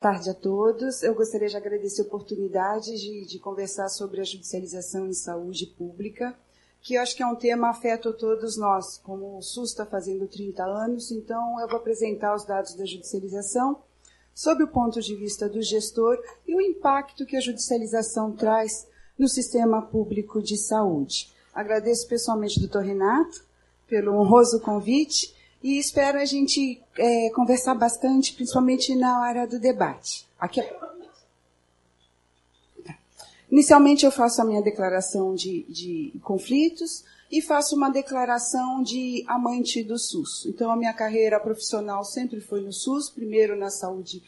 tarde a todos. Eu gostaria de agradecer a oportunidade de, de, conversar sobre a judicialização em saúde pública, que eu acho que é um tema afeta todos nós, como o SUS está fazendo 30 anos, então eu vou apresentar os dados da judicialização sob o ponto de vista do gestor e o impacto que a judicialização traz no sistema público de saúde. Agradeço pessoalmente doutor Renato pelo honroso convite e espero a gente é, conversar bastante, principalmente na hora do debate. Aqui. É-. Inicialmente, eu faço a minha declaração de, de conflitos e faço uma declaração de amante do SUS. Então, a minha carreira profissional sempre foi no SUS, primeiro na saúde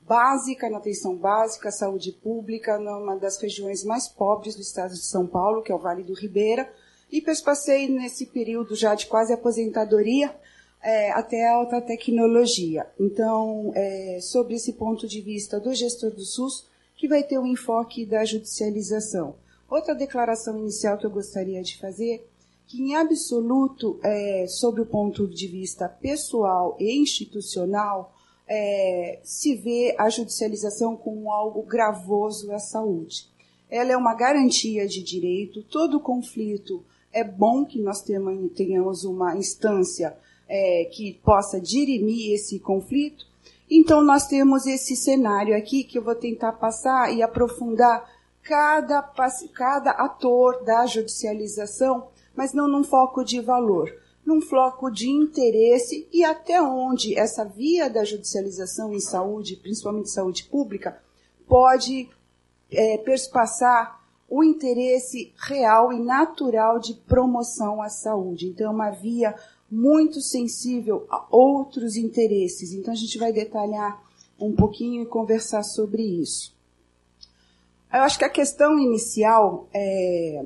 básica, na atenção básica, saúde pública, numa das regiões mais pobres do estado de São Paulo, que é o Vale do Ribeira, e passei nesse período já de quase aposentadoria é, até alta tecnologia. Então, é, sobre esse ponto de vista do gestor do SUS, que vai ter o um enfoque da judicialização. Outra declaração inicial que eu gostaria de fazer, que em absoluto, é, sobre o ponto de vista pessoal e institucional, é, se vê a judicialização como algo gravoso à saúde. Ela é uma garantia de direito, todo conflito é bom que nós tenhamos uma instância é, que possa dirimir esse conflito. Então, nós temos esse cenário aqui que eu vou tentar passar e aprofundar cada, cada ator da judicialização, mas não num foco de valor, num foco de interesse e até onde essa via da judicialização em saúde, principalmente saúde pública, pode é, perspassar o interesse real e natural de promoção à saúde. Então, é uma via muito sensível a outros interesses. Então a gente vai detalhar um pouquinho e conversar sobre isso. Eu acho que a questão inicial é,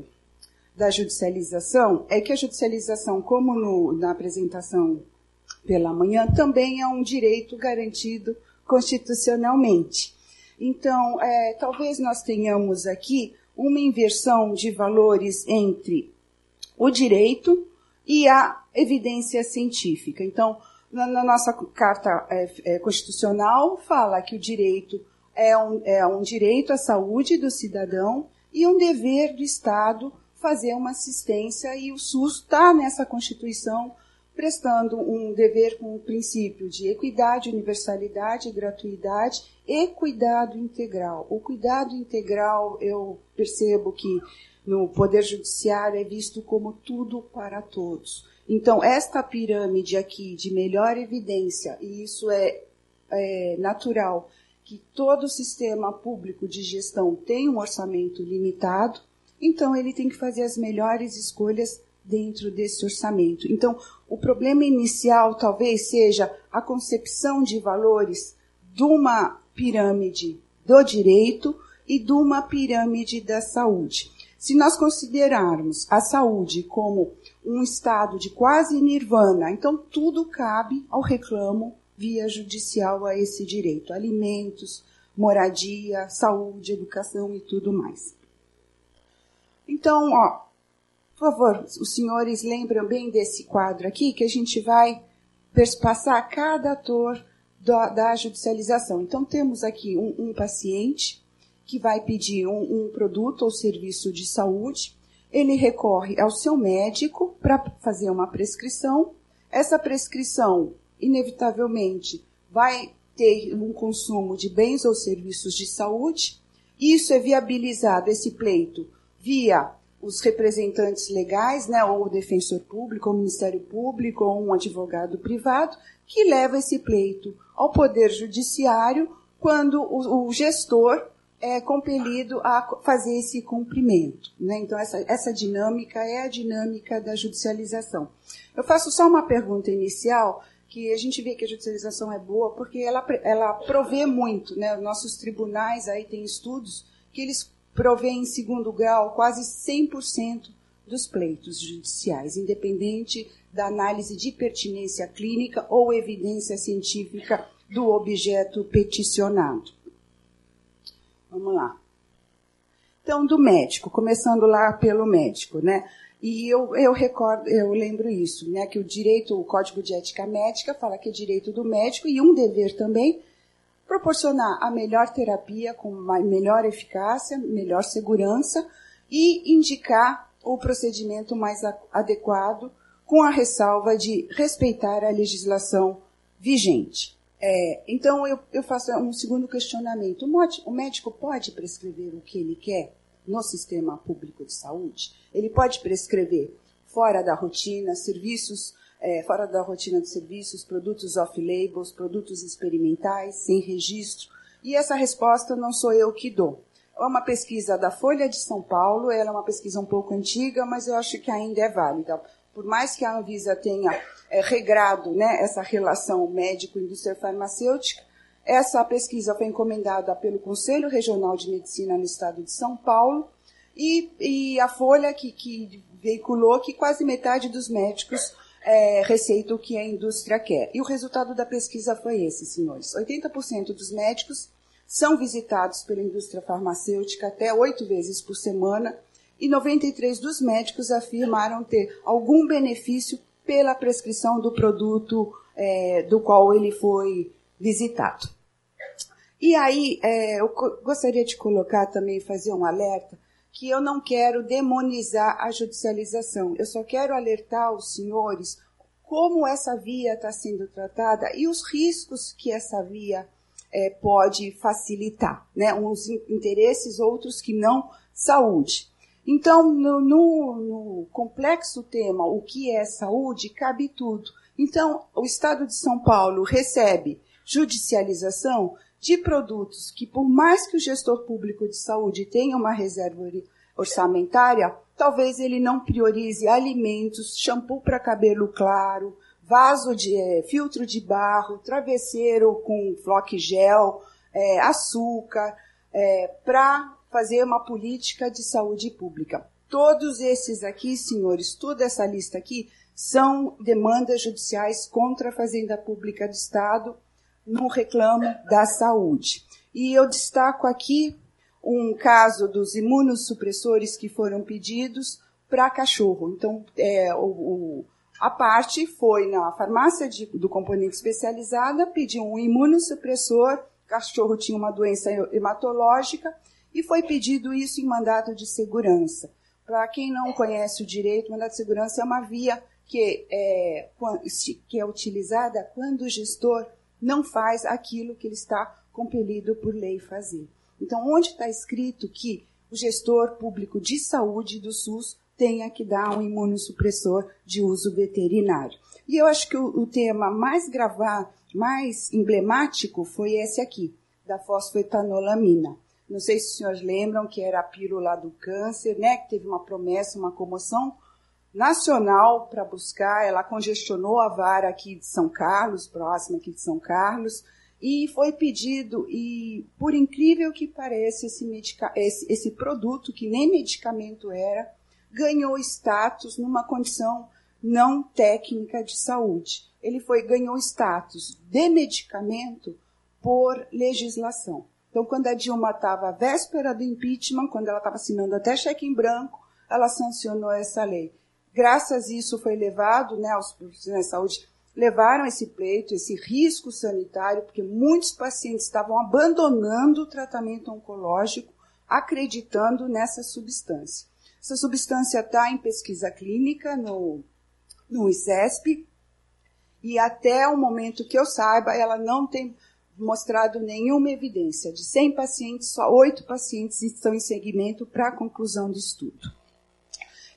da judicialização é que a judicialização, como no, na apresentação pela manhã, também é um direito garantido constitucionalmente. Então, é, talvez nós tenhamos aqui uma inversão de valores entre o direito e a evidência científica. Então, na, na nossa Carta é, é, Constitucional, fala que o direito é um, é um direito à saúde do cidadão e um dever do Estado fazer uma assistência, e o SUS está nessa Constituição prestando um dever com o princípio de equidade, universalidade, gratuidade e cuidado integral. O cuidado integral, eu percebo que no Poder Judiciário é visto como tudo para todos. Então, esta pirâmide aqui de melhor evidência, e isso é, é natural, que todo sistema público de gestão tem um orçamento limitado, então ele tem que fazer as melhores escolhas dentro desse orçamento. Então, o problema inicial talvez seja a concepção de valores de uma pirâmide do direito e de uma pirâmide da saúde. Se nós considerarmos a saúde como um estado de quase nirvana, então tudo cabe ao reclamo via judicial a esse direito: alimentos, moradia, saúde, educação e tudo mais. Então, ó, por favor, os senhores lembram bem desse quadro aqui que a gente vai perspassar cada ator da, da judicialização. Então, temos aqui um, um paciente que vai pedir um, um produto ou serviço de saúde, ele recorre ao seu médico para fazer uma prescrição. Essa prescrição, inevitavelmente, vai ter um consumo de bens ou serviços de saúde. Isso é viabilizado, esse pleito, via os representantes legais, né, ou o defensor público, ou o Ministério Público, ou um advogado privado, que leva esse pleito ao Poder Judiciário quando o, o gestor é compelido a fazer esse cumprimento. Né? Então, essa, essa dinâmica é a dinâmica da judicialização. Eu faço só uma pergunta inicial, que a gente vê que a judicialização é boa porque ela, ela provê muito. Né? Nossos tribunais aí têm estudos que eles provêem em segundo grau quase 100% dos pleitos judiciais, independente da análise de pertinência clínica ou evidência científica do objeto peticionado. Vamos lá. Então, do médico, começando lá pelo médico, né? E eu, eu recordo, eu lembro isso, né? Que o direito, o Código de Ética Médica fala que é direito do médico e um dever também proporcionar a melhor terapia com melhor eficácia, melhor segurança e indicar o procedimento mais adequado, com a ressalva de respeitar a legislação vigente. É, então, eu, eu, faço um segundo questionamento. O médico pode prescrever o que ele quer no sistema público de saúde? Ele pode prescrever fora da rotina, serviços, é, fora da rotina de serviços, produtos off-labels, produtos experimentais, sem registro? E essa resposta não sou eu que dou. É uma pesquisa da Folha de São Paulo, ela é uma pesquisa um pouco antiga, mas eu acho que ainda é válida. Por mais que a Anvisa tenha é, regrado né, essa relação médico-indústria farmacêutica, essa pesquisa foi encomendada pelo Conselho Regional de Medicina no estado de São Paulo e, e a Folha que, que, veiculou que quase metade dos médicos é, receitam o que a indústria quer. E o resultado da pesquisa foi esse, senhores. 80% dos médicos são visitados pela indústria farmacêutica até oito vezes por semana e 93 dos médicos afirmaram ter algum benefício pela prescrição do produto é, do qual ele foi visitado. E aí, é, eu gostaria de colocar também, fazer um alerta, que eu não quero demonizar a judicialização. Eu só quero alertar os senhores como essa via está sendo tratada e os riscos que essa via é, pode facilitar, né? Uns interesses, outros que não saúde. Então, no, no, no, complexo tema, o que é saúde, cabe tudo. Então, o Estado de São Paulo recebe judicialização de produtos que, por mais que o gestor público de saúde tenha uma reserva orçamentária, talvez ele não priorize alimentos, shampoo para cabelo claro, vaso de é, filtro de barro, travesseiro com flock gel, é, açúcar, é, para fazer uma política de saúde pública. Todos esses aqui, senhores, toda essa lista aqui, são demandas judiciais contra a Fazenda Pública do Estado no reclamo da saúde. E eu destaco aqui um caso dos imunossupressores que foram pedidos para cachorro. Então, é, o, o a parte foi na farmácia de, do componente especializada, pediu um imunossupressor, cachorro tinha uma doença hematológica, e foi pedido isso em mandato de segurança. Para quem não conhece o direito, mandato de segurança é uma via que é, que é utilizada quando o gestor não faz aquilo que ele está compelido por lei fazer. Então, onde está escrito que o gestor público de saúde do SUS tenha que dar um imunossupressor de uso veterinário. E eu acho que o, o tema mais gravado, mais emblemático foi esse aqui, da fosfetanolamina. Não sei se os senhores lembram que era a pílula do câncer, né? Que teve uma promessa, uma comoção nacional para buscar. Ela congestionou a vara aqui de São Carlos, próxima aqui de São Carlos, e foi pedido, e por incrível que pareça, esse, medica, esse, esse produto, que nem medicamento era, ganhou status numa condição não técnica de saúde. Ele foi ganhou status de medicamento por legislação. Então, quando a Dilma estava à véspera do impeachment, quando ela estava assinando até cheque em branco, ela sancionou essa lei. Graças a isso foi levado, né, os profissionais de saúde levaram esse pleito, esse risco sanitário, porque muitos pacientes estavam abandonando o tratamento oncológico, acreditando nessa substância. Essa substância está em pesquisa clínica no, no ICESP, e até o momento que eu saiba, ela não tem mostrado nenhuma evidência. De 100 pacientes, só 8 pacientes estão em seguimento para a conclusão do estudo.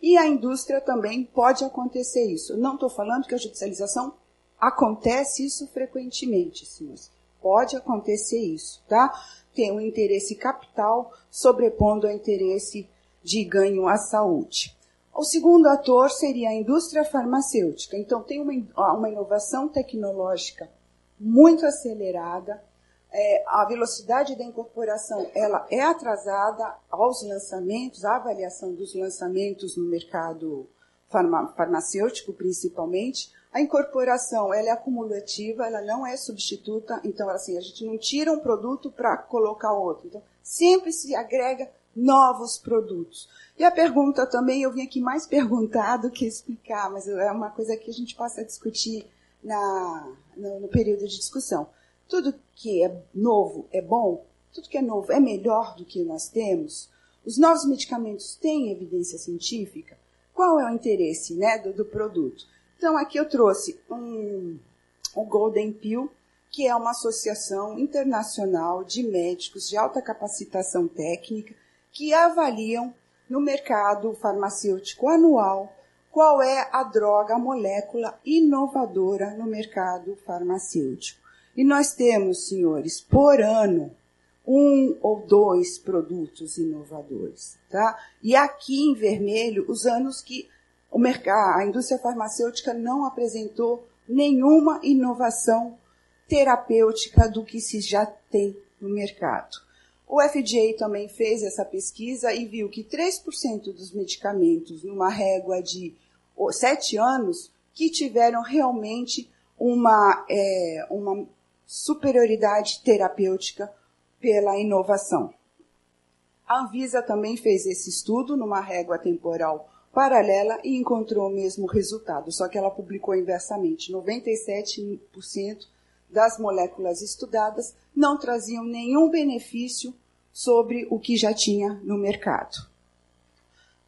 E a indústria também pode acontecer isso. Não estou falando que a judicialização acontece isso frequentemente, senhores. Pode acontecer isso, tá? Tem um interesse capital sobrepondo ao interesse de ganho à saúde. O segundo ator seria a indústria farmacêutica. Então, tem uma, uma inovação tecnológica muito acelerada, é, a velocidade da incorporação ela é atrasada aos lançamentos, à avaliação dos lançamentos no mercado farma, farmacêutico, principalmente. A incorporação ela é acumulativa, ela não é substituta, então assim, a gente não tira um produto para colocar outro. Então, sempre se agrega novos produtos. E a pergunta também, eu vim aqui mais perguntar do que explicar, mas é uma coisa que a gente possa discutir na, no, no período de discussão. tudo que é novo é bom, tudo que é novo é melhor do que nós temos, os novos medicamentos têm evidência científica, qual é o interesse né, do, do produto? Então, aqui eu trouxe um, um Golden Pill, que é uma associação internacional de médicos de alta capacitação técnica que avaliam no mercado farmacêutico anual qual é a droga, a molécula inovadora no mercado farmacêutico. E nós temos, senhores, por ano, um ou dois produtos inovadores, tá? E aqui em vermelho, os anos que o mercado, a indústria farmacêutica não apresentou nenhuma inovação terapêutica do que se já tem no mercado. O FDA também fez essa pesquisa e viu que 3% dos medicamentos, numa régua de 7 anos, que tiveram realmente uma, é, uma superioridade terapêutica pela inovação. A Anvisa também fez esse estudo numa régua temporal paralela e encontrou o mesmo resultado, só que ela publicou inversamente. 97% das moléculas estudadas não traziam nenhum benefício sobre o que já tinha no mercado.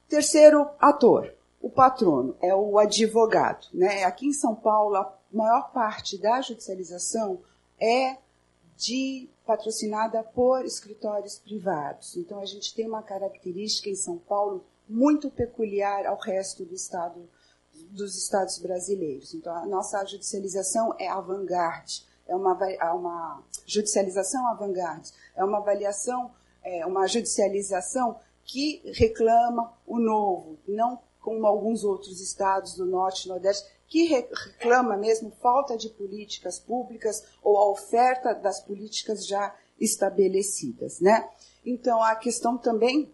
Terceiro ator, o patrono, é o advogado. Né? Aqui em São Paulo, a maior parte da judicialização é de patrocinada por escritórios privados. Então a gente tem uma característica em São Paulo muito peculiar ao resto do estado dos estados brasileiros. Então a nossa judicialização é avant-garde é uma, é uma judicialização avant-garde, é uma avaliação, é uma judicialização que reclama o novo, não como alguns outros estados do norte e nordeste, que reclama mesmo falta de políticas públicas ou a oferta das políticas já estabelecidas, né? Então a questão também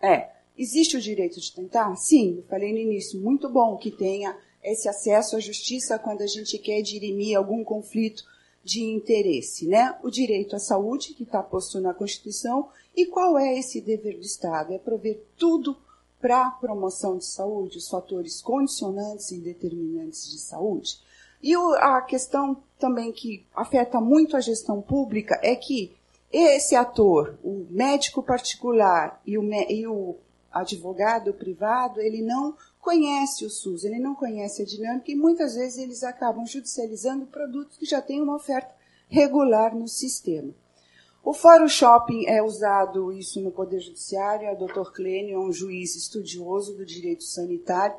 é, existe o direito de tentar? Sim, eu falei no início, muito bom que tenha esse acesso à justiça quando a gente quer dirimir algum conflito de interesse, né? O direito à saúde, que está posto na Constituição, e qual é esse dever do Estado? É prover tudo para a promoção de saúde, os fatores condicionantes e determinantes de saúde. E a questão também que afeta muito a gestão pública é que esse ator, o médico particular e o, e o advogado privado, ele não conhece o SUS, ele não conhece a dinâmica e muitas vezes eles acabam judicializando produtos que já têm uma oferta regular no sistema. O fórum shopping é usado isso no Poder Judiciário, o Dr. Clênio é um juiz estudioso do direito sanitário,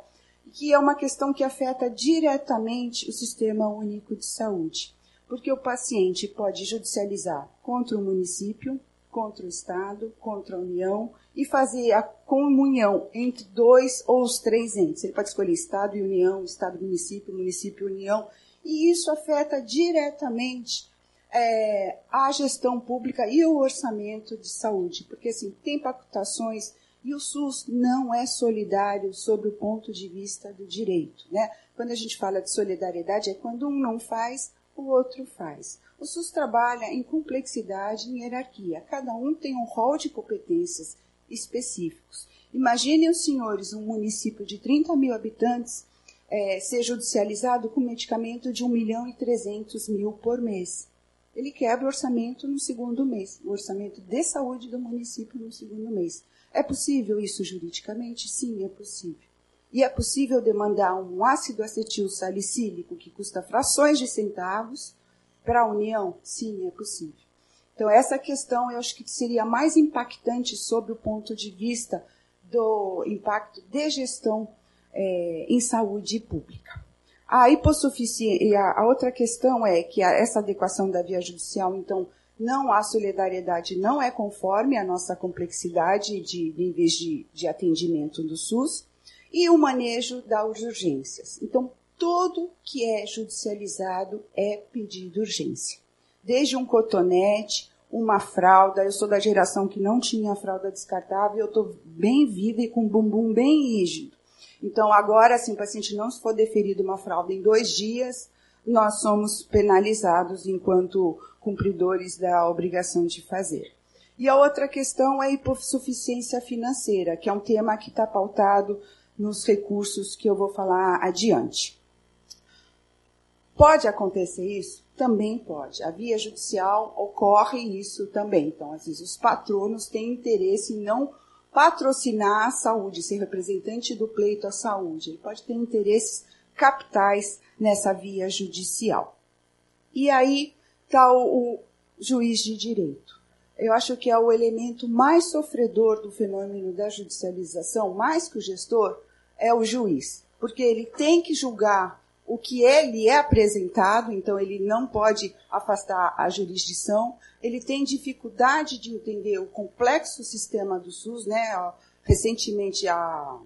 que é uma questão que afeta diretamente o Sistema Único de Saúde, porque o paciente pode judicializar contra o município, contra o Estado, contra a União e fazer a comunhão entre dois ou os três entes. Ele pode escolher Estado e União, Estado município, município União, e isso afeta diretamente é, a gestão pública e o orçamento de saúde, porque assim, tem pactuações e o SUS não é solidário sob o ponto de vista do direito. Né? Quando a gente fala de solidariedade, é quando um não faz, o outro faz. O SUS trabalha em complexidade e hierarquia. Cada um tem um rol de competências específicos. Imaginem os senhores um município de 30 mil habitantes é, ser judicializado com medicamento de 1 milhão e 300 mil por mês. Ele quebra o orçamento no segundo mês, o orçamento de saúde do município no segundo mês. É possível isso juridicamente? Sim, é possível. E é possível demandar um ácido acetil salicílico que custa frações de centavos para a União? Sim, é possível. Então, essa questão eu acho que seria mais impactante sob o ponto de vista do impacto de gestão é, em saúde pública. A hipossuficiência, e a, a, outra questão é que a, essa adequação da via judicial, então, não há solidariedade, não é conforme a nossa complexidade de níveis de, de atendimento do SUS, e o manejo das urgências. Então, tudo que é judicializado é pedido urgência. Desde um cotonete, uma fralda, eu sou da geração que não tinha fralda descartável, eu estou bem viva e com bumbum bem rígido. Então, agora, se o paciente não for deferido uma fralda em dois dias, nós somos penalizados enquanto cumpridores da obrigação de fazer. E a outra questão é a hipossuficiência financeira, que é um tema que está pautado nos recursos que eu vou falar adiante. Pode acontecer isso? também pode. A via judicial ocorre isso também. Então, às vezes, os patronos têm interesse em não patrocinar a saúde, ser representante do pleito à saúde. Ele pode ter interesses capitais nessa via judicial. E aí está o, o juiz de direito. Eu acho que é o elemento mais sofredor do fenômeno da judicialização, mais que o gestor, é o juiz. Porque ele tem que julgar o que ele é apresentado, então ele não pode afastar a jurisdição, ele tem dificuldade de entender o complexo sistema do SUS, né? Recentemente a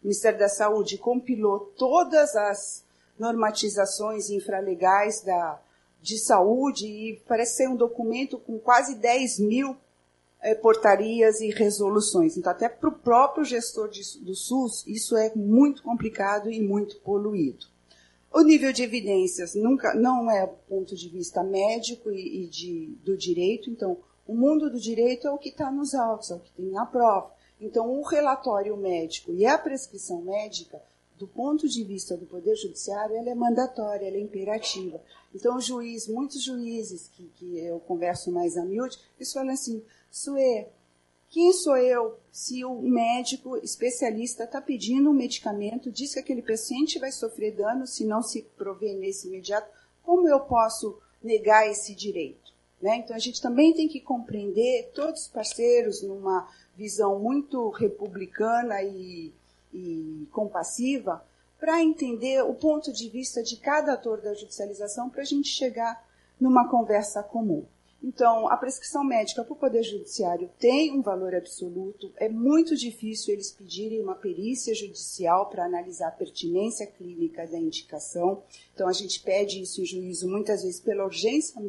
o Ministério da Saúde compilou todas as normatizações infralegais da, de saúde e parece ser um documento com quase 10 mil é, portarias e resoluções. Então, até para o próprio gestor de, do SUS, isso é muito complicado e muito poluído. O nível de evidências nunca não é ponto de vista médico e, e de, do direito, então o mundo do direito é o que está nos autos, é o que tem na prova. Então, o relatório médico e a prescrição médica, do ponto de vista do Poder Judiciário, ela é mandatória, ela é imperativa. Então, o juiz, muitos juízes que, que eu converso mais a miúde, eles falam assim, Suê, quem sou eu se o médico especialista está pedindo um medicamento, diz que aquele paciente vai sofrer dano se não se prover nesse imediato? Como eu posso negar esse direito? Né? Então, a gente também tem que compreender, todos os parceiros, numa visão muito republicana e, e compassiva, para entender o ponto de vista de cada ator da judicialização, para a gente chegar numa conversa comum. Então, a prescrição médica para o Poder Judiciário tem um valor absoluto. É muito difícil eles pedirem uma perícia judicial para analisar a pertinência clínica da indicação. Então, a gente pede isso em juízo muitas vezes pela urgência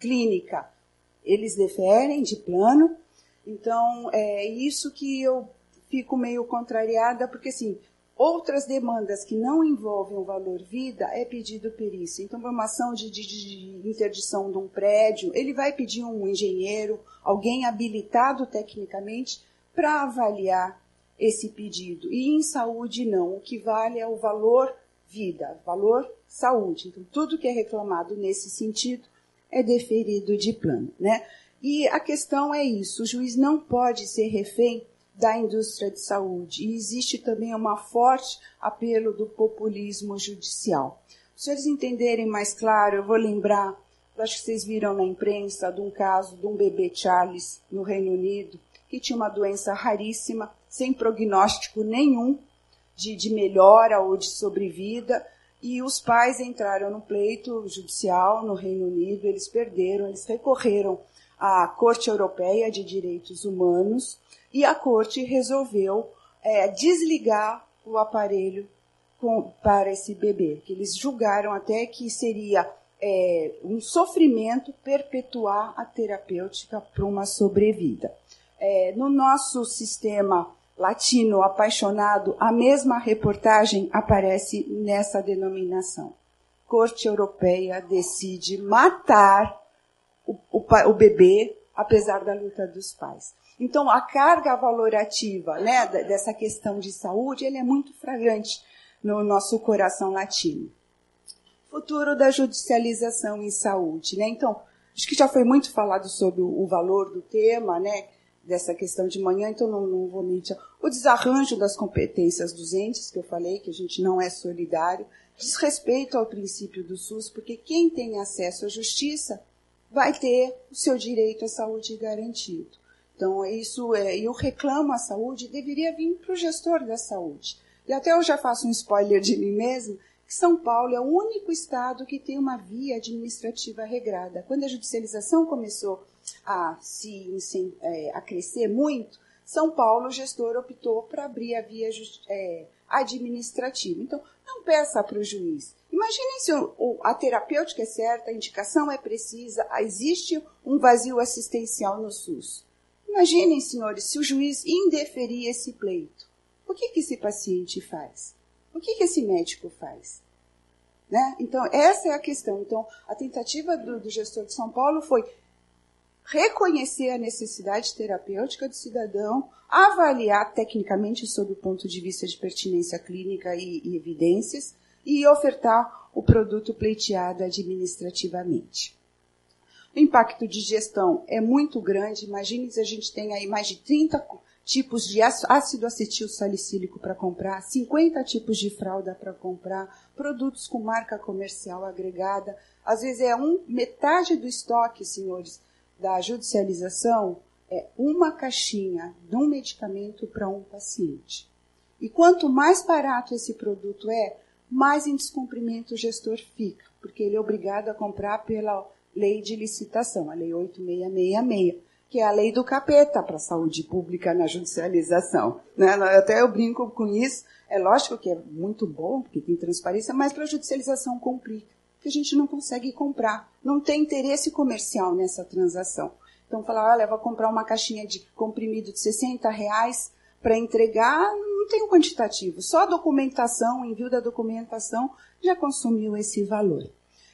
clínica. Eles deferem de plano, então, é isso que eu fico meio contrariada, porque assim, outras demandas que não envolvem o valor vida é pedido perícia. Então, uma ação de, de, de, interdição de um prédio, ele vai pedir um engenheiro, alguém habilitado tecnicamente, para avaliar esse pedido. E em saúde, não. O que vale é o valor vida, valor saúde. Então, tudo que é reclamado nesse sentido é deferido de plano, né? E a questão é isso: o juiz não pode ser refém da indústria de saúde. E existe também uma forte apelo do populismo judicial. Se vocês entenderem mais claro, eu vou lembrar, acho que vocês viram na imprensa, de um caso de um bebê Charles no Reino Unido, que tinha uma doença raríssima, sem prognóstico nenhum de, de melhora ou de sobrevida, e os pais entraram no pleito judicial no Reino Unido, eles perderam, eles recorreram a Corte Europeia de Direitos Humanos e a Corte resolveu é, desligar o aparelho com, para esse bebê, que eles julgaram até que seria é, um sofrimento perpetuar a terapêutica para uma sobrevida. É, no nosso sistema latino apaixonado, a mesma reportagem aparece nessa denominação. Corte Europeia decide matar o, o, o bebê, apesar da luta dos pais. Então, a carga valorativa né, dessa questão de saúde ele é muito fragante no nosso coração latino. Futuro da judicialização em saúde. Né? Então, acho que já foi muito falado sobre o valor do tema, né, dessa questão de manhã, então não, não vou mentir. O desarranjo das competências dos entes, que eu falei, que a gente não é solidário, desrespeito ao princípio do SUS, porque quem tem acesso à justiça vai ter o seu direito à saúde garantido. Então, isso é, eu reclamo a saúde, deveria vir para o gestor da saúde. E até eu já faço um spoiler de mim mesmo, que São Paulo é o único estado que tem uma via administrativa regrada. Quando a judicialização começou a se é, a crescer muito, São Paulo, o gestor optou para abrir a via é, administrativa. Então, não peça para o juiz. Imaginem se o, a terapêutica é certa, a indicação é precisa, existe um vazio assistencial no SUS. Imaginem, senhores, se o juiz indeferir esse pleito. O que, que esse paciente faz? O que, que esse médico faz? Né? Então, essa é a questão. Então, a tentativa do, do gestor de São Paulo foi reconhecer a necessidade terapêutica do cidadão, avaliar tecnicamente sob o ponto de vista de pertinência clínica e, e evidências e ofertar o produto pleiteado administrativamente. O impacto de gestão é muito grande. Imagine se a gente tem aí mais de 30 tipos de ácido acetil salicílico para comprar, 50 tipos de fralda para comprar, produtos com marca comercial agregada. Às vezes é um, metade do estoque, senhores, da judicialização é uma caixinha de um medicamento para um paciente. E quanto mais barato esse produto é, mais em descumprimento o gestor fica, porque ele é obrigado a comprar pela lei de licitação, a lei 8666 que é a lei do capeta para a saúde pública na judicialização. Né? Até eu brinco com isso. É lógico que é muito bom, porque tem transparência, mas para a judicialização complica, porque a gente não consegue comprar. Não tem interesse comercial nessa transação. Então, falar, olha, vou comprar uma caixinha de comprimido de 60 reais para entregar, não tem um quantitativo. Só a documentação, o envio da documentação, já consumiu esse valor.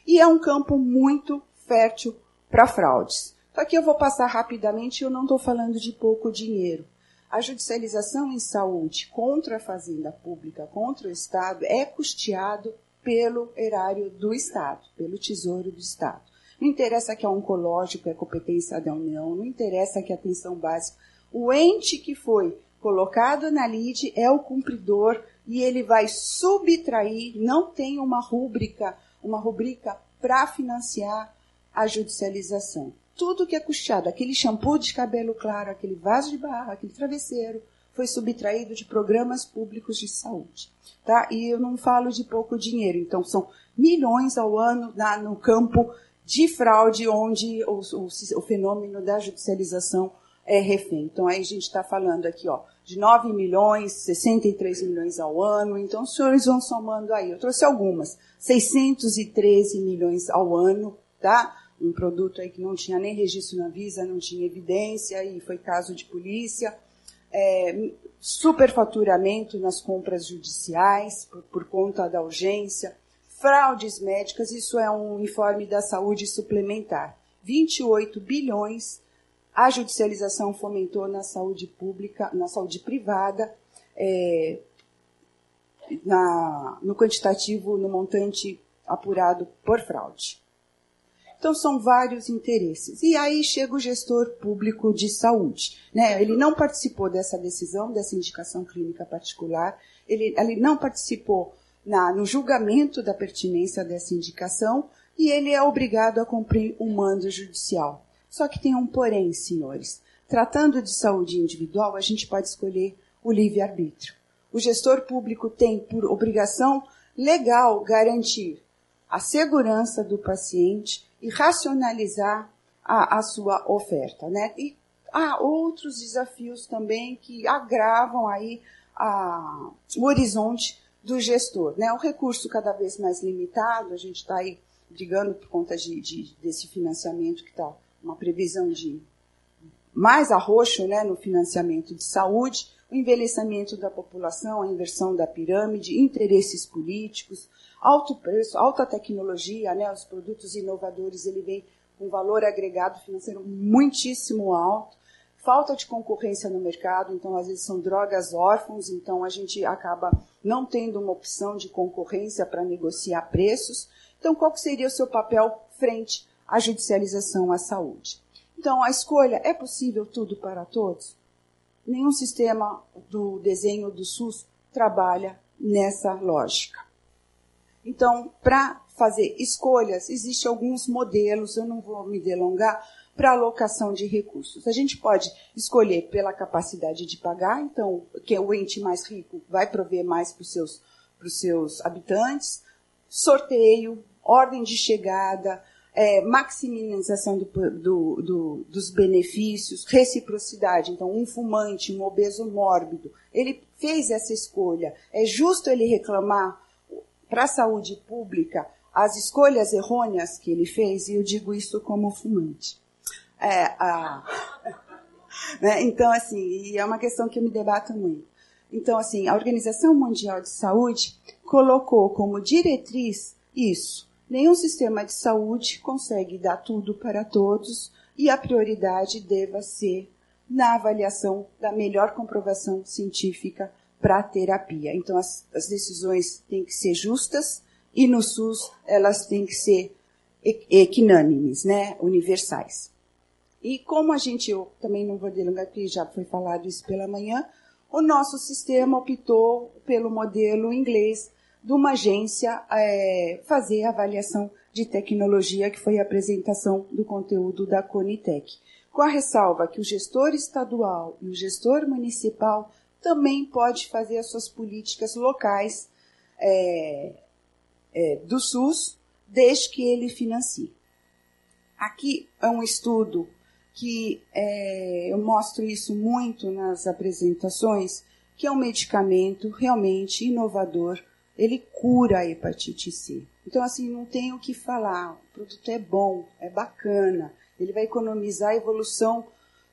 E é um campo muito fértil para fraudes. Só aqui eu vou passar rapidamente, eu não estou falando de pouco dinheiro. A judicialização em saúde contra a fazenda pública, contra o Estado, é custeado pelo erário do Estado, pelo tesouro do Estado. Não interessa que é oncológico, é competência da União, não interessa que é atenção básica. O ente que foi colocado na lide é o cumpridor e ele vai subtrair, não tem uma rúbrica, uma rubrica para financiar a judicialização tudo que é custeado, aquele shampoo de cabelo claro, aquele vaso de barra, aquele travesseiro, foi subtraído de programas públicos de saúde. Tá? E eu não falo de pouco dinheiro, então são milhões ao ano na, no campo de fraude, onde o, o, o, fenômeno da judicialização é refém. Então aí a gente está falando aqui ó, de 9 milhões, 63 milhões ao ano, então os senhores vão somando aí. Eu trouxe algumas, 613 milhões ao ano, tá? Um produto aí que não tinha nem registro na Visa, não tinha evidência e foi caso de polícia. É, superfaturamento nas compras judiciais por, por, conta da urgência, fraudes médicas, isso é um informe da saúde suplementar. 28 bilhões a judicialização fomentou na saúde pública, na saúde privada, é, na, no quantitativo, no montante apurado por fraude. Então, são vários interesses. E aí chega o gestor público de saúde. Né? Ele não participou dessa decisão, dessa indicação clínica particular, ele, ele não participou na, no julgamento da pertinência dessa indicação e ele é obrigado a cumprir o um mando judicial. Só que tem um porém, senhores. Tratando de saúde individual, a gente pode escolher o livre-arbítrio. O gestor público tem por obrigação legal garantir a segurança do paciente e racionalizar a, a sua oferta, né? E há outros desafios também que agravam aí a, o horizonte do gestor, né? O recurso cada vez mais limitado, a gente está aí brigando por conta de, de desse financiamento que está uma previsão de mais arroxo né, no financiamento de saúde, envelhecimento da população, a inversão da pirâmide, interesses políticos, alto preço, alta tecnologia, né, os produtos inovadores, ele vem com valor agregado financeiro muitíssimo alto, falta de concorrência no mercado, então às vezes são drogas órfãos, então a gente acaba não tendo uma opção de concorrência para negociar preços. Então, qual seria o seu papel frente à judicialização à saúde? Então, a escolha é possível tudo para todos? Nenhum sistema do desenho do SUS trabalha nessa lógica. Então, para fazer escolhas, existem alguns modelos, eu não vou me delongar, para alocação de recursos. A gente pode escolher pela capacidade de pagar, então, que o ente mais rico vai prover mais para os seus, seus habitantes, sorteio, ordem de chegada, é, maximização do, do, do, dos benefícios, reciprocidade. Então, um fumante, um obeso mórbido, ele fez essa escolha. É justo ele reclamar para a saúde pública as escolhas errôneas que ele fez, e eu digo isso como fumante. É, a, né, então, assim, e é uma questão que eu me debato muito. Então, assim, a Organização Mundial de Saúde colocou como diretriz isso. Nenhum sistema de saúde consegue dar tudo para todos e a prioridade deva ser na avaliação da melhor comprovação científica para a terapia. Então, as, as decisões têm que ser justas e no SUS elas têm que ser equinânimes, né, universais. E como a gente, eu também não vou delongar, porque já foi falado isso pela manhã, o nosso sistema optou pelo modelo inglês de uma agência é, fazer a avaliação de tecnologia, que foi a apresentação do conteúdo da Conitec. Com a ressalva que o gestor estadual e o gestor municipal também pode fazer as suas políticas locais é, é, do SUS, desde que ele financie. Aqui é um estudo que eu mostro isso muito nas apresentações, que é um medicamento realmente inovador, ele cura a hepatite C. Então, assim, não tem o que falar, o produto é bom, é bacana, ele vai economizar a evolução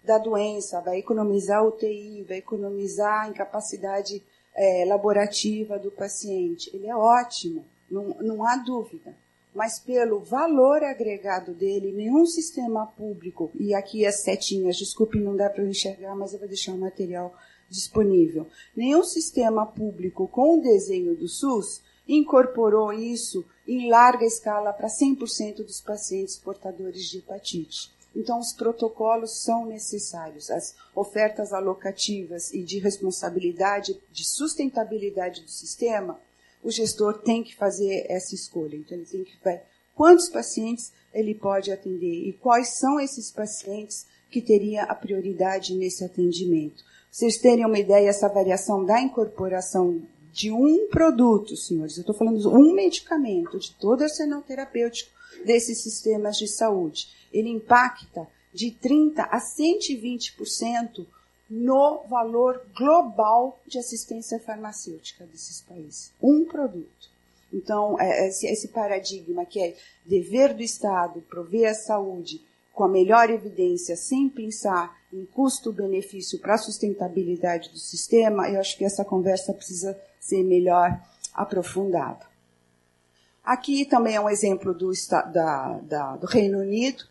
da doença, vai economizar UTI, vai economizar a incapacidade é, laborativa do paciente. Ele é ótimo, não, não há dúvida mas pelo valor agregado dele, nenhum sistema público, e aqui as setinhas, desculpe, não dá para enxergar, mas eu vou deixar o material disponível. Nenhum sistema público com o desenho do SUS incorporou isso em larga escala para 100% dos pacientes portadores de hepatite. Então, os protocolos são necessários, as ofertas alocativas e de responsabilidade, de sustentabilidade do sistema o gestor tem que fazer essa escolha. Então, ele tem que ver quantos pacientes ele pode atender e quais são esses pacientes que teria a prioridade nesse atendimento. Vocês terem uma ideia, essa variação da incorporação de um produto, senhores, eu estou falando de um medicamento, de todo o arsenal terapêutico desses sistemas de saúde, ele impacta de 30% a 120% no valor global de assistência farmacêutica desses países. Um produto. Então, é, esse, esse paradigma que é dever do Estado prover a saúde com a melhor evidência, sem pensar em custo-benefício para a sustentabilidade do sistema, eu acho que essa conversa precisa ser melhor aprofundada. Aqui também é um exemplo do, da, da, do Reino Unido,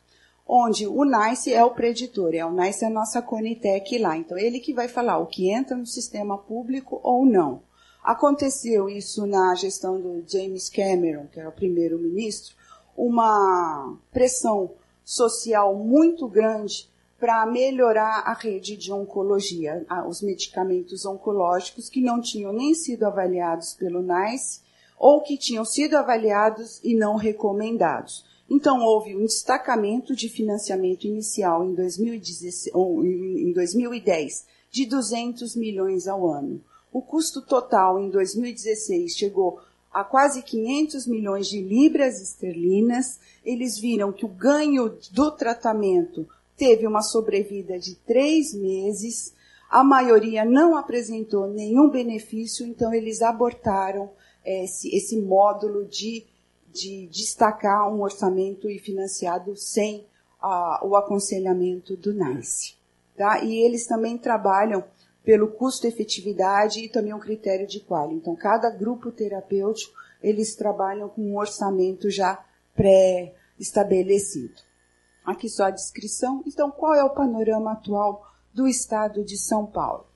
onde o NICE é o preditor, é o NICE é a nossa Conitec lá. Então, ele que vai falar o que entra no sistema público ou não. Aconteceu isso na gestão do James Cameron, que era o primeiro-ministro, uma pressão social muito grande para melhorar a rede de oncologia, os medicamentos oncológicos que não tinham nem sido avaliados pelo NICE ou que tinham sido avaliados e não recomendados. Então, houve um destacamento de financiamento inicial em, 2010 de 200 milhões ao ano. O custo total em 2016 chegou a quase 500 milhões de libras esterlinas. Eles viram que o ganho do tratamento teve uma sobrevida de três meses. A maioria não apresentou nenhum benefício, então eles abortaram esse, esse módulo de de destacar um orçamento e financiado sem o aconselhamento do NICE. Tá? E eles também trabalham pelo custo-efetividade e também um critério de quali. Então, cada grupo terapêutico, eles trabalham com um orçamento já pré-estabelecido. Aqui só a descrição. Então, qual é o panorama atual do estado de São Paulo?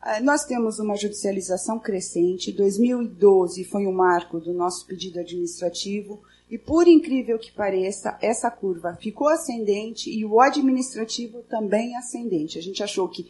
Ah, nós temos uma judicialização crescente. 2012 foi um marco do nosso pedido administrativo e, por incrível que pareça, essa curva ficou ascendente e o administrativo também ascendente. A gente achou que,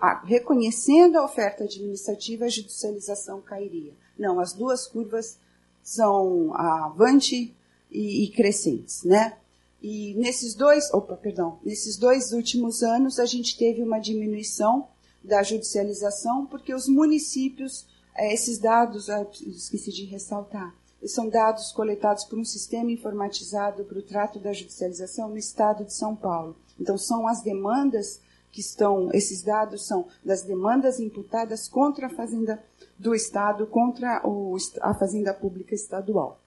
ah, reconhecendo a oferta administrativa, a judicialização cairia. Não, as duas curvas são avante e, e crescentes, né? E nesses dois, opa, perdão, nesses dois últimos anos a gente teve uma diminuição da judicialização, porque os municípios, é, esses dados, esqueci de ressaltar, são dados coletados por um sistema informatizado para o trato da judicialização no estado de São Paulo. Então, são as demandas que estão, esses dados são das demandas imputadas contra a Fazenda do Estado, contra o, a Fazenda Pública Estadual.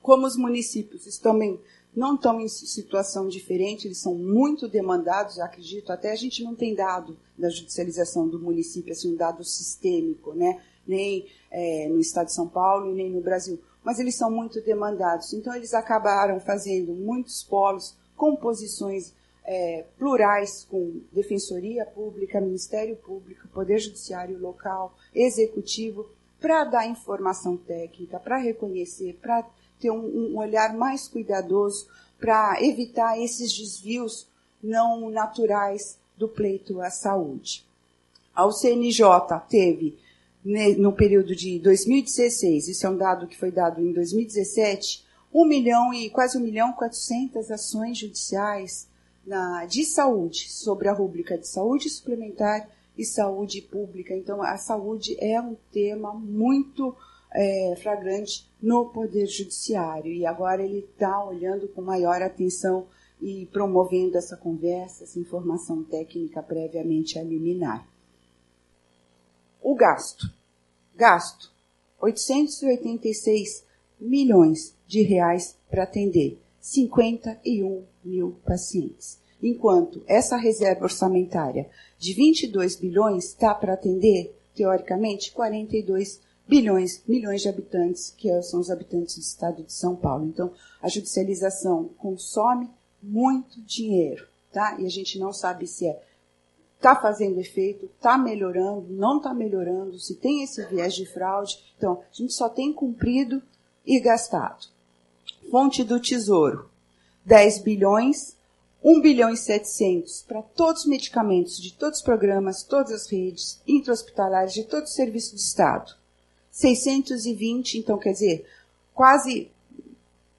Como os municípios também não estão em situação diferente, eles são muito demandados, acredito, até a gente não tem dado da judicialização do município, assim, um dado sistêmico, né? nem é, no estado de São Paulo e nem no Brasil, mas eles são muito demandados. Então, eles acabaram fazendo muitos polos, composições é, plurais com defensoria pública, Ministério Público, Poder Judiciário local, Executivo, para dar informação técnica, para reconhecer, para ter um, um olhar mais cuidadoso, para evitar esses desvios não naturais do pleito à saúde. A CNJ teve, no período de 2016, isso é um dado que foi dado em 2017, 1 milhão e quase 1 milhão e 400 ações judiciais na, de saúde, sobre a rúbrica de saúde suplementar e saúde pública. Então, a saúde é um tema muito é, flagrante no Poder Judiciário e agora ele está olhando com maior atenção e promovendo essa conversa, essa informação técnica previamente a liminar. O gasto. Gasto. 886 milhões de reais para atender 51 mil pacientes. Enquanto essa reserva orçamentária de 22 bilhões está para atender, teoricamente, 42 bilhões, milhões de habitantes, que são os habitantes do estado de São Paulo. Então, a judicialização consome muito dinheiro, tá? E a gente não sabe se é está fazendo efeito, está melhorando, não está melhorando, se tem esse viés de fraude. Então, a gente só tem cumprido e gastado. Fonte do Tesouro, 10 bilhões, 1 bilhão e 700 para todos os medicamentos de todos os programas, todas as redes intra-hospitalares de todo o serviço do Estado. 620, então quer dizer, quase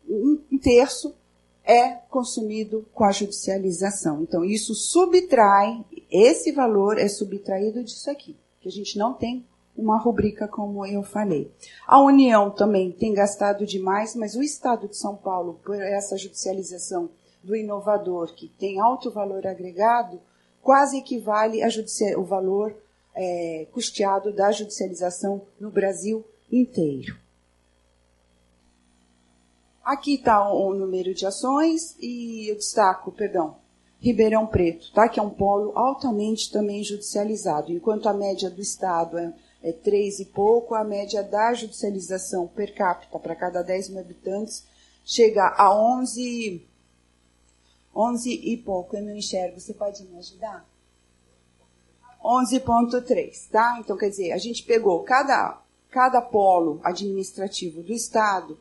um terço é consumido com a judicialização. Então, isso subtrai, esse valor é subtraído disso aqui, que a gente não tem uma rubrica como eu falei. A União também tem gastado demais, mas o Estado de São Paulo, por essa judicialização do inovador, que tem alto valor agregado, quase equivale ao valor é, custeado da judicialização no Brasil inteiro. Aqui está o número de ações e eu destaco, perdão, Ribeirão Preto, tá? que é um polo altamente também judicializado. Enquanto a média do Estado é, é 3 e pouco, a média da judicialização per capita para cada 10 mil habitantes chega a 11, 11 e pouco. Eu não enxergo, você pode me ajudar? 11,3, tá? Então, quer dizer, a gente pegou cada, cada polo administrativo do Estado,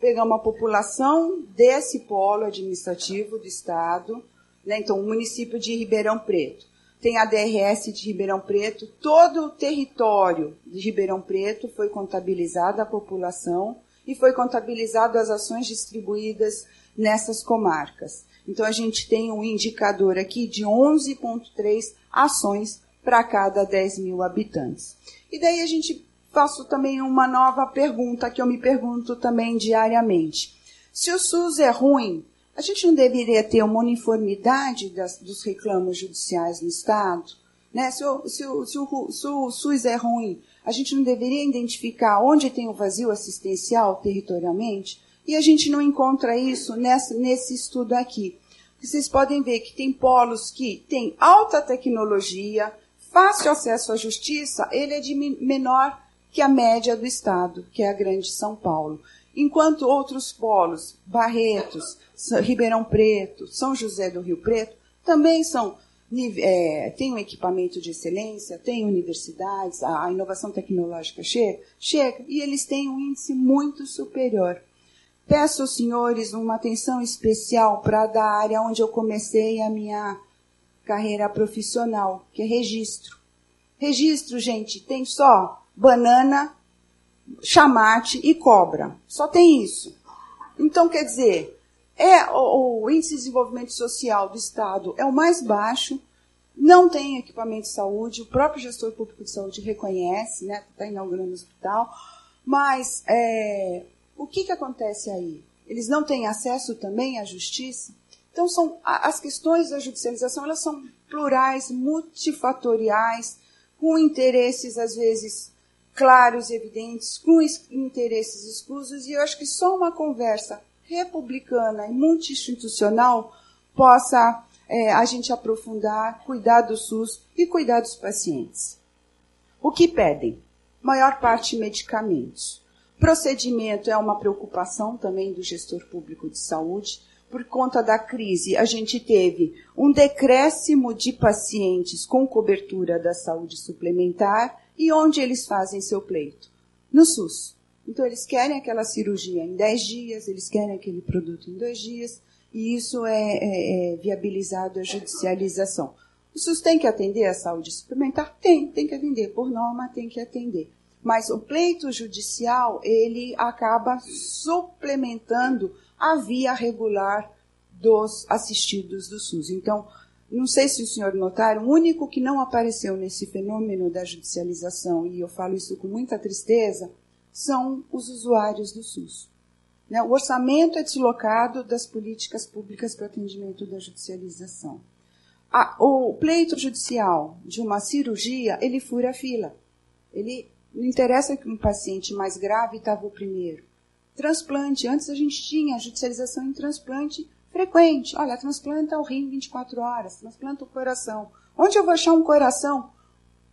pegamos a população desse polo administrativo do Estado, né? Então, o município de Ribeirão Preto. Tem a DRS de Ribeirão Preto, todo o território de Ribeirão Preto foi contabilizado a população e foi contabilizado as ações distribuídas nessas comarcas. Então, a gente tem um indicador aqui de 11,3 ações para cada 10 mil habitantes. E daí a gente faço também uma nova pergunta que eu me pergunto também diariamente. Se o SUS é ruim, a gente não deveria ter uma uniformidade das, dos reclamos judiciais no Estado? Né? Se, o, se, o, se, o, se o SUS é ruim, a gente não deveria identificar onde tem o vazio assistencial territorialmente? E a gente não encontra isso nessa, nesse estudo aqui. Vocês podem ver que tem polos que têm alta tecnologia, fácil acesso à justiça, ele é de menor que a média do Estado, que é a grande São Paulo. Enquanto outros polos, Barretos, Ribeirão Preto, São José do Rio Preto, também são é, um equipamento de excelência, tem universidades, a, a, inovação tecnológica chega, chega, e eles têm um índice muito superior. Peço aos senhores uma atenção especial para da área onde eu comecei a minha carreira profissional, que é registro. Registro, gente, tem só banana, chamate e cobra. Só tem isso. Então, quer dizer, é o, o, índice de desenvolvimento social do Estado é o mais baixo, não tem equipamento de saúde, o próprio gestor público de saúde reconhece, né, está inaugurando o hospital, mas é, o que, que acontece aí? Eles não têm acesso também à justiça? Então, são, as questões da judicialização elas são plurais, multifatoriais, com interesses, às vezes, claros e evidentes, com interesses exclusos, e eu acho que só uma conversa republicana e multi-institucional possa é, a gente aprofundar, cuidar do SUS e cuidar dos pacientes. O que pedem? Maior parte medicamentos. Procedimento é uma preocupação também do gestor público de saúde por conta da crise, a gente teve um decréscimo de pacientes com cobertura da saúde suplementar e onde eles fazem seu pleito? no SUS. Então, eles querem aquela cirurgia em 10 dias, eles querem aquele produto em 2 dias, e isso é, é, é viabilizado a judicialização. O SUS tem que atender a saúde suplementar? Tem, tem que atender. Por norma, tem que atender. Mas o pleito judicial, ele acaba suplementando a via regular dos assistidos do SUS. Então, não sei se o senhor notaram, o único que não apareceu nesse fenômeno da judicialização, e eu falo isso com muita tristeza, são os usuários do SUS. Né? O orçamento é deslocado das políticas públicas para atendimento da judicialização. o pleito judicial de uma cirurgia, ele fura a fila. Ele não interessa que um paciente mais grave estava o primeiro. Transplante, antes a gente tinha judicialização em transplante frequente. Olha, transplanta o rim 24 horas, transplanta o coração. Onde eu vou achar um coração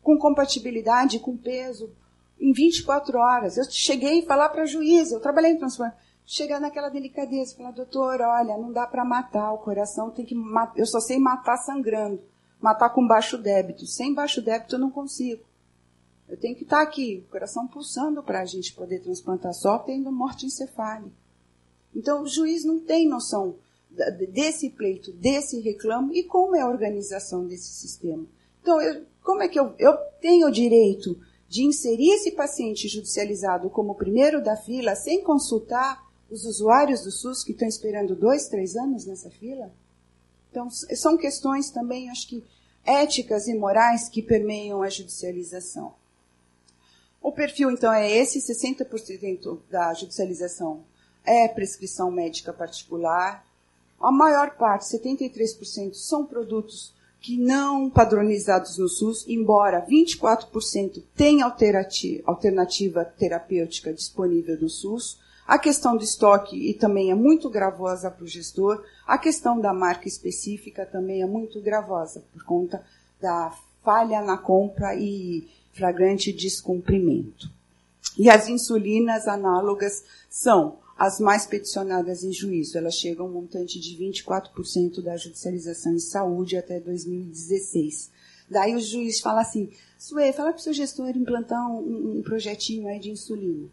com compatibilidade, com peso, em 24 horas? Eu cheguei a falar para a juíza, eu trabalhei em transplante. Chegar naquela delicadeza, falar, doutor, olha, não dá para matar, o coração tem que eu só sei matar sangrando, matar com baixo débito. Sem baixo débito eu não consigo. Eu tenho que estar aqui, o coração pulsando para a gente poder transplantar só tendo morte encefálica. Então o juiz não tem noção desse pleito, desse reclamo e como é a organização desse sistema. Então, eu, como é que eu, eu tenho o direito de inserir esse paciente judicializado como primeiro da fila sem consultar os usuários do SUS que estão esperando dois, três anos nessa fila? Então, são questões também, acho que, éticas e morais que permeiam a judicialização. O perfil, então, é esse: 60% da judicialização é prescrição médica particular, a maior parte, 73%, são produtos que não padronizados no SUS, embora 24% tenham alternativa terapêutica disponível no SUS. A questão do estoque e também é muito gravosa para o gestor. A questão da marca específica também é muito gravosa por conta da falha na compra e flagrante descumprimento. E as insulinas análogas são as mais peticionadas em juízo. Elas chegam a um montante de 24% da judicialização em saúde até 2016. Daí o juiz fala assim, Suê, fala para o seu gestor implantar um, um projetinho aí de insulina.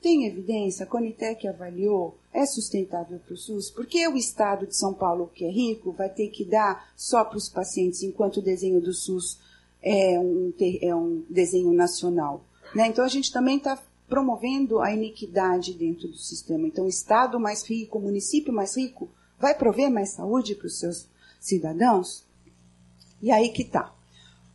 Tem evidência? A Conitec avaliou? É sustentável para o SUS? Porque o Estado de São Paulo, que é rico, vai ter que dar só para os pacientes, enquanto o desenho do SUS é um, é um desenho nacional. Né? Então a gente também está promovendo a iniquidade dentro do sistema. Então, o Estado mais rico, o município mais rico, vai prover mais saúde para os seus cidadãos? E aí que está.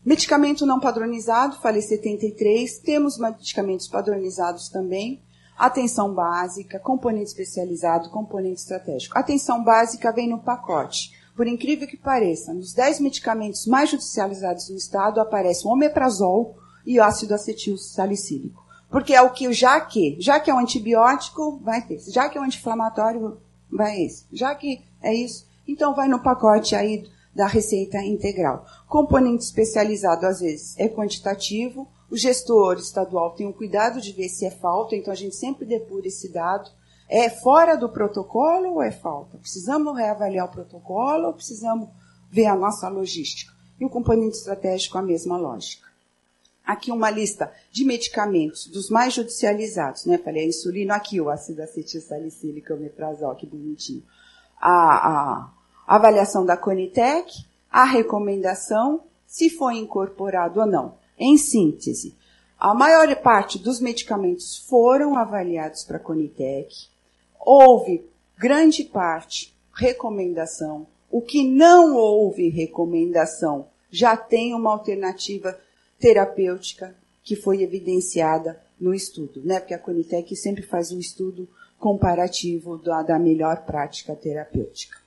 Medicamento não padronizado, falei 73. Temos medicamentos padronizados também. Atenção básica, componente especializado, componente estratégico. Atenção básica vem no pacote. Por incrível que pareça, nos 10 medicamentos mais judicializados no estado aparece o omeprazol e o ácido acetil salicílico. Porque é o que, já que, já que é um antibiótico, vai ter. Já que é um anti-inflamatório, vai esse. Já que é isso, então vai no pacote aí da receita integral. Componente especializado, às vezes, é quantitativo. O gestor estadual tem o um cuidado de ver se é falta, então a gente sempre depura esse dado. É fora do protocolo ou é falta? Precisamos reavaliar o protocolo ou precisamos ver a nossa logística? E o componente estratégico, a mesma lógica aqui uma lista de medicamentos dos mais judicializados, né? Falei a insulina, aqui o ácido acetil salicílico, o meprazol, que bonitinho. A, a avaliação da Conitec, a recomendação, se foi incorporado ou não. Em síntese, a maior parte dos medicamentos foram avaliados para a Conitec, houve grande parte recomendação. O que não houve recomendação já tem uma alternativa terapêutica que foi evidenciada no estudo, né? Porque a Conitec sempre faz um estudo comparativo da, da melhor prática terapêutica.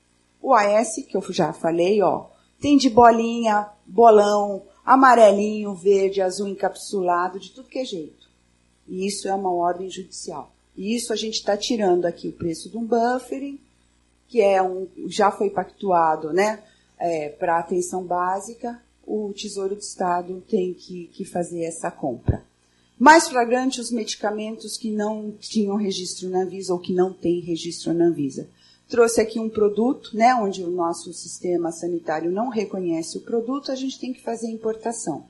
O AS, que eu já falei, ó, tem de bolinha, bolão, amarelinho, verde, azul encapsulado, de tudo que é jeito. E isso é uma ordem judicial. E isso a gente está tirando aqui o preço de um buffering, que é um, já foi pactuado, né, é, para atenção básica, o Tesouro de Estado tem que, que fazer essa compra. Mais flagrante os medicamentos que não tinham registro na Anvisa ou que não têm registro na Anvisa. Trouxe aqui um produto, né, onde o nosso sistema sanitário não reconhece o produto, a gente tem que fazer importação.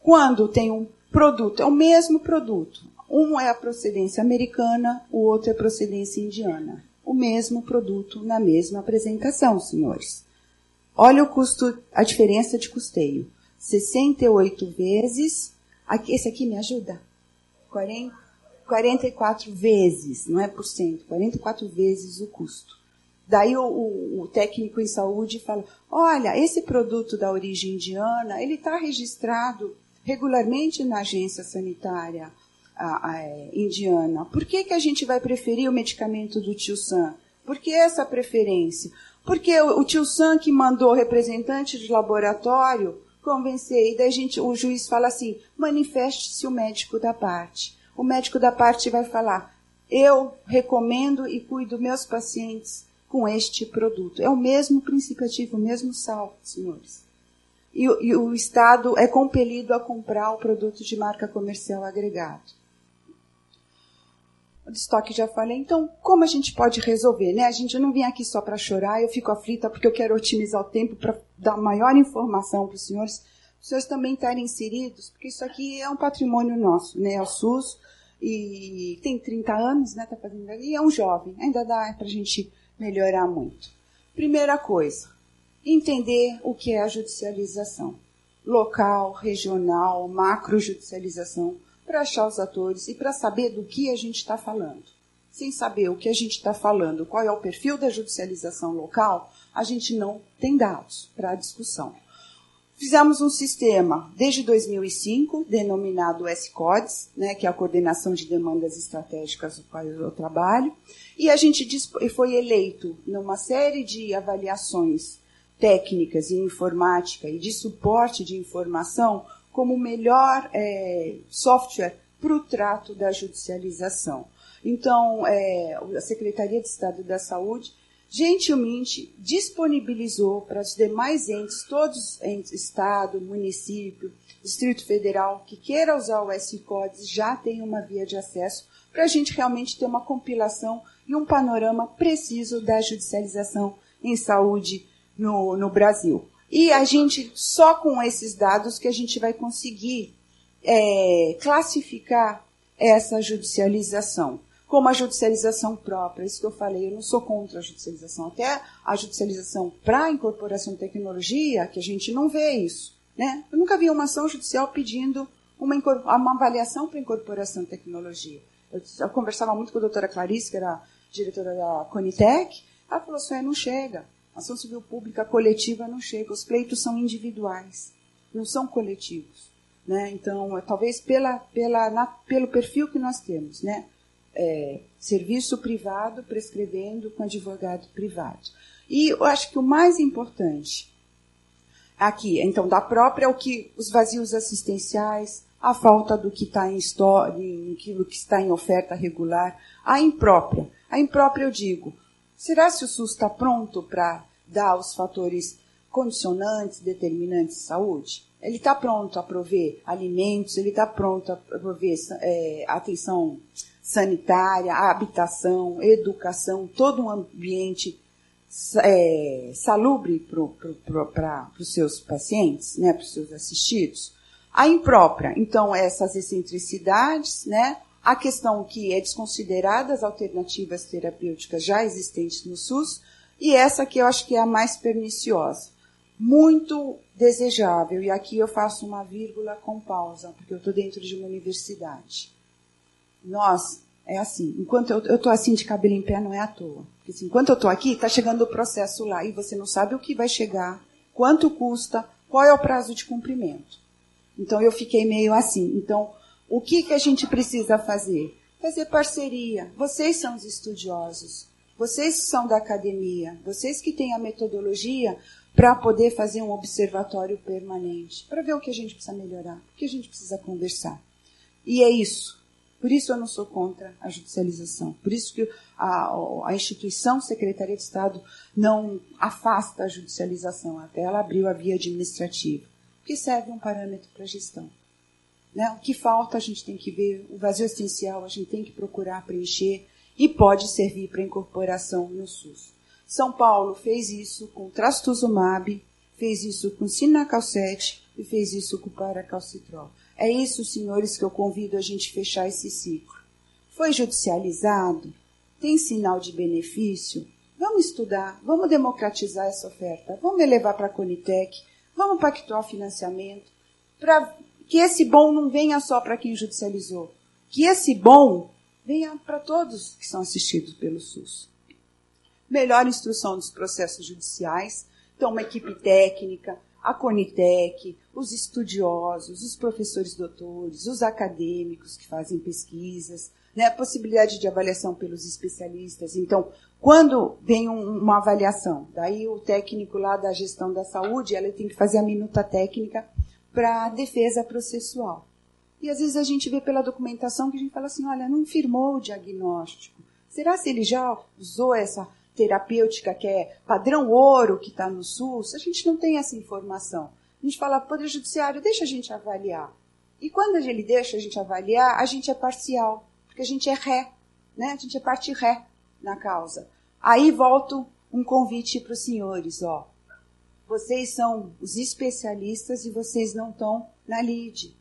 Quando tem um produto, é o mesmo produto, Um é a procedência americana, o outro é a procedência indiana. O mesmo produto na mesma apresentação, senhores. Olha o custo, a diferença de custeio. 68 vezes. Aqui, esse aqui me ajuda? 40, 44 vezes, não é por cento, 44 vezes o custo. Daí o, o, o, técnico em saúde fala: olha, esse produto da origem indiana, ele está registrado regularmente na agência sanitária a, a, é, indiana. Por que, que a gente vai preferir o medicamento do tio Sam? Por que essa preferência? Porque o, o tio Sam que mandou representante de laboratório convencer, e daí gente, o juiz fala assim: manifeste-se o médico da parte. O médico da parte vai falar: eu recomendo e cuido meus pacientes com este produto. É o mesmo princípio ativo, o mesmo sal, senhores. E o Estado é compelido a comprar o produto de marca comercial agregado. O estoque já falei. Então, como a gente pode resolver? Né? A gente não vem aqui só para chorar, eu fico aflita porque eu quero otimizar o tempo para dar maior informação para os senhores, os senhores também estarem inseridos, porque isso aqui é um patrimônio nosso, né? É o SUS, e tem 30 anos, né? Tá fazendo, e é um jovem, ainda dá para a gente melhorar muito. Primeira coisa, entender o que é a judicialização. Local, regional, macro-judicialização, para achar os atores e para saber do que a gente está falando. Sem saber o que a gente está falando, qual é o perfil da judicialização local, a gente não tem dados para a discussão. Fizemos um sistema desde 2005, denominado S-CODES, né, que é a Coordenação de Demandas Estratégicas do qual eu trabalho, e a gente foi eleito numa série de avaliações técnicas em informática e de suporte de informação como o melhor é, software para o trato da judicialização. Então, é, a Secretaria de Estado da Saúde gentilmente disponibilizou para os demais entes, todos entes, Estado, município, Distrito Federal, que queira usar o S-Codes, já tem uma via de acesso para a gente realmente ter uma compilação e um panorama preciso da judicialização em saúde no, no Brasil. E a gente, só com esses dados, que a gente vai conseguir é, classificar essa judicialização como a judicialização própria. Isso que eu falei, eu não sou contra a judicialização. Até a judicialização para incorporação de tecnologia, que a gente não vê isso. Né? Eu nunca vi uma ação judicial pedindo uma, uma avaliação para incorporação de tecnologia. Eu, eu, conversava muito com a doutora Clarice, que era diretora da Conitec, ela falou assim, não chega. Ação civil pública coletiva não chega, os pleitos são individuais, não são coletivos. Né? Então, é, talvez pela, pela, na, pelo perfil que nós temos, né? É, serviço privado prescrevendo com advogado privado. E eu acho que o mais importante aqui, então, da própria, é o que os vazios assistenciais, a falta do que está em história, aquilo que está em oferta regular, a imprópria. A imprópria eu digo, Será se o SUS está pronto para dar os fatores condicionantes, determinantes de saúde? Ele está pronto a prover alimentos, ele está pronto a prover é, atenção sanitária, habitação, educação, todo um ambiente é, salubre para os seus pacientes, né, para os seus assistidos. A imprópria, então, essas excentricidades, né, a questão que é desconsiderada as alternativas terapêuticas já existentes no SUS e essa que eu acho que é a mais perniciosa. Muito desejável, e aqui eu faço uma vírgula com pausa, porque eu estou dentro de uma universidade. Nós, é assim, enquanto eu estou assim de cabelo em pé, não é à toa. Porque assim, enquanto eu estou aqui, está chegando o processo lá, e você não sabe o que vai chegar, quanto custa, qual é o prazo de cumprimento. Então eu fiquei meio assim. Então, o que, que a gente precisa fazer? Fazer parceria. Vocês são os estudiosos. Vocês são da academia. Vocês que têm a metodologia para poder fazer um observatório permanente. Para ver o que a gente precisa melhorar. O que a gente precisa conversar. E é isso. Por isso eu não sou contra a judicialização. Por isso que a, a instituição Secretaria de Estado não afasta a judicialização. Até ela abriu a via administrativa. Que serve um parâmetro para a gestão. Né? O que falta a gente tem que ver, o vazio essencial a gente tem que procurar preencher e pode servir para incorporação no SUS. São Paulo fez isso com trastuzumab, fez isso com sinacalcete e fez isso com paracalcitrol. É isso, senhores, que eu convido a gente fechar esse ciclo. Foi judicializado? Tem sinal de benefício? Vamos estudar, vamos democratizar essa oferta, vamos elevar para a Conitec, vamos pactuar financiamento, para que esse bom não venha só para quem judicializou, que esse bom venha para todos que são assistidos pelo SUS. Melhor instrução dos processos judiciais, então uma equipe técnica, a Conitec, os estudiosos, os professores doutores, os acadêmicos que fazem pesquisas, né, possibilidade de avaliação pelos especialistas. Então, quando vem um, uma avaliação, daí o técnico lá da gestão da saúde, ela tem que fazer a minuta técnica para defesa processual. E às vezes a gente vê pela documentação que a gente fala assim, olha, não firmou o diagnóstico. Será se ele já usou essa terapêutica que é padrão ouro que está no SUS? A gente não tem essa informação. A gente fala, Poder Judiciário, deixa a gente avaliar. E quando ele deixa a gente avaliar, a gente é parcial, porque a gente é ré, né? A gente é parte ré na causa. Aí volto um convite para os senhores, ó. Vocês são os especialistas e vocês não estão na lide.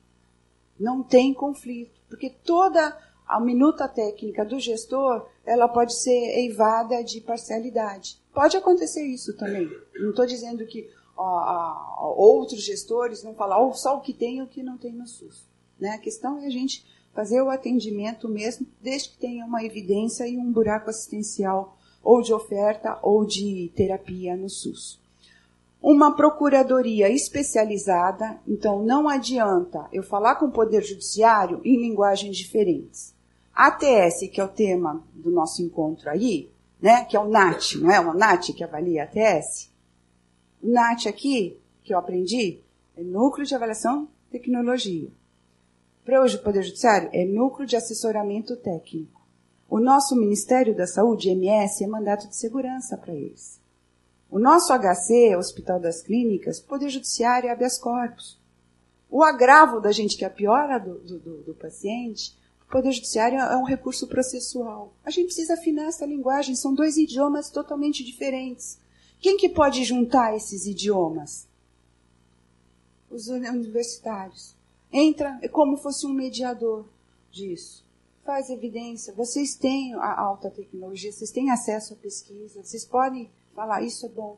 Não tem conflito, porque toda a minuta técnica do gestor, ela pode ser eivada de parcialidade. Pode acontecer isso também. Não estou dizendo que ó, outros gestores vão falar oh, só o que tem e o que não tem no SUS. Né? A questão é a gente fazer o atendimento mesmo, desde que tenha uma evidência e um buraco assistencial ou de oferta ou de terapia no SUS. Uma procuradoria especializada, então não adianta eu falar com o Poder Judiciário em linguagens diferentes. ATS, que é o tema do nosso encontro aí, né, que é o NAT, não é o NAT que avalia a ATS? O NAT aqui, que eu aprendi, é Núcleo de Avaliação Tecnologia. Para hoje o Poder Judiciário é Núcleo de Assessoramento Técnico. O nosso Ministério da Saúde, MS, é mandato de segurança para eles. O nosso HC, Hospital das Clínicas, Poder Judiciário é habeas corpus. O agravo da gente, que é a piora do, do, do paciente, o Poder Judiciário é um recurso processual. A gente precisa afinar essa linguagem, são dois idiomas totalmente diferentes. Quem que pode juntar esses idiomas? Os universitários entra é como fosse um mediador disso. Faz evidência. Vocês têm a alta tecnologia, vocês têm acesso à pesquisa, vocês podem falar, isso é bom.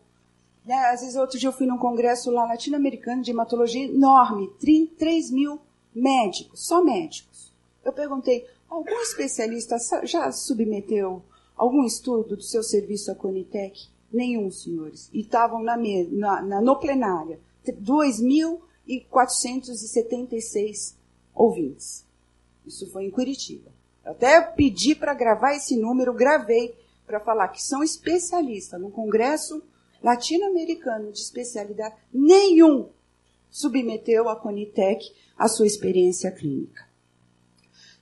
Né? Às vezes, outro dia eu fui num congresso lá latino-americano de hematologia enorme, 3 mil médicos, só médicos. Eu perguntei, algum especialista já submeteu algum estudo do seu serviço à Conitec? Nenhum, senhores. E estavam na, na, na, no plenária. 2 mil e 476 ouvintes. Isso foi em Curitiba. Eu até pedi para gravar esse número, gravei para falar que são especialistas no Congresso Latino-Americano de Especialidade. Nenhum submeteu a Conitec a sua experiência clínica.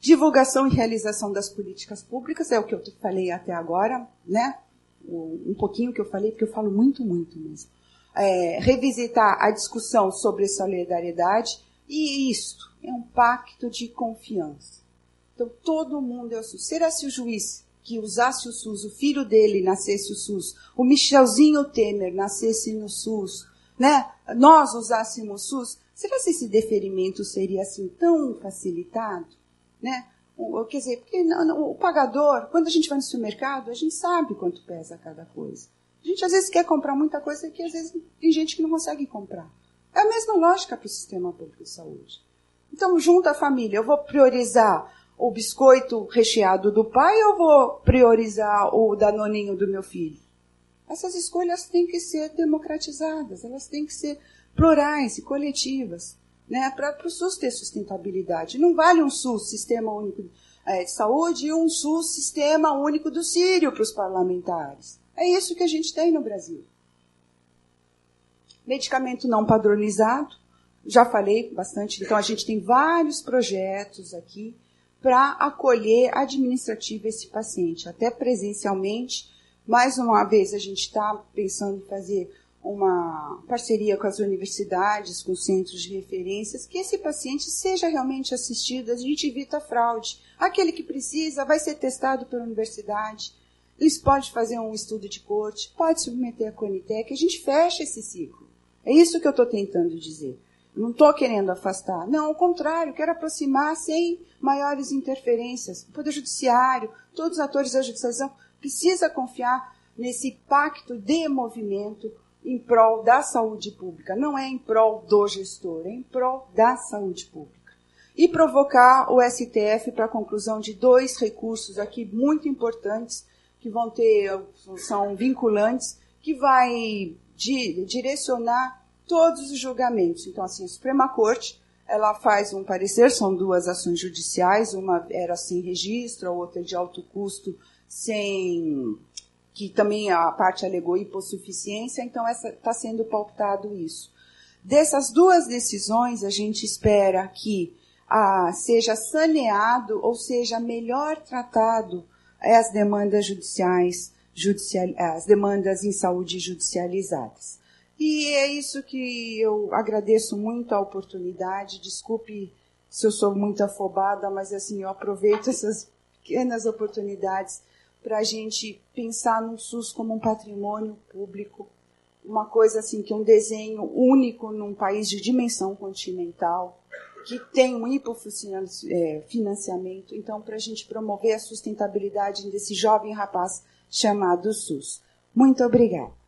Divulgação e realização das políticas públicas é o que eu falei até agora, né? Um pouquinho que eu falei, porque eu falo muito, muito mesmo é, revisitar a discussão sobre solidariedade e isto é um pacto de confiança. Então todo mundo é o. Será se o juiz que usasse o SUS, o filho dele nascesse o SUS, o Michelzinho Temer nascesse no SUS, né? Nós usássemos o SUS, será se esse deferimento seria assim tão facilitado, né? Quer dizer, porque não, não, o pagador, quando a gente vai no supermercado, a gente sabe quanto pesa cada coisa. A gente às vezes quer comprar muita coisa que às vezes tem gente que não consegue comprar. É a mesma lógica para o sistema público de saúde. Então, junto à família, eu vou priorizar o biscoito recheado do pai ou vou priorizar o danoninho do meu filho? Essas escolhas têm que ser democratizadas, elas têm que ser plurais e coletivas, né, para o SUS ter sustentabilidade. Não vale um SUS, Sistema Único é, de Saúde, e um SUS, Sistema Único do Sírio para os parlamentares. É isso que a gente tem no Brasil. Medicamento não padronizado, já falei bastante, então a gente tem vários projetos aqui para acolher administrativa esse paciente, até presencialmente. Mais uma vez, a gente está pensando em fazer uma parceria com as universidades, com centros de referências, que esse paciente seja realmente assistido, a gente evita fraude. Aquele que precisa vai ser testado pela universidade, eles podem fazer um estudo de corte, pode submeter a Conitec, a gente fecha esse ciclo. É isso que eu estou tentando dizer. Não estou querendo afastar. Não, ao contrário, quero aproximar sem maiores interferências. O Poder Judiciário, todos os atores da judicialização, precisa confiar nesse pacto de movimento em prol da saúde pública. Não é em prol do gestor, é em prol da saúde pública. E provocar o STF para a conclusão de dois recursos aqui muito importantes, que vão ter, são vinculantes, que vai direcionar todos os julgamentos. Então, assim, a Suprema Corte, ela faz um parecer, são duas ações judiciais, uma era sem registro, a outra de alto custo, sem que também a parte alegou hipossuficiência, então está sendo pautado isso. Dessas duas decisões, a gente espera que ah, seja saneado, ou seja, melhor tratado as demandas judiciais, judicial, as demandas em saúde judicializadas. E é isso que eu agradeço muito a oportunidade. Desculpe se eu sou muito afobada, mas assim, eu aproveito essas pequenas oportunidades para a gente pensar no SUS como um patrimônio público, uma coisa assim que é um desenho único num país de dimensão continental, que tem um hipofinanciamento. Então, para a gente promover a sustentabilidade desse jovem rapaz chamado SUS. Muito obrigada.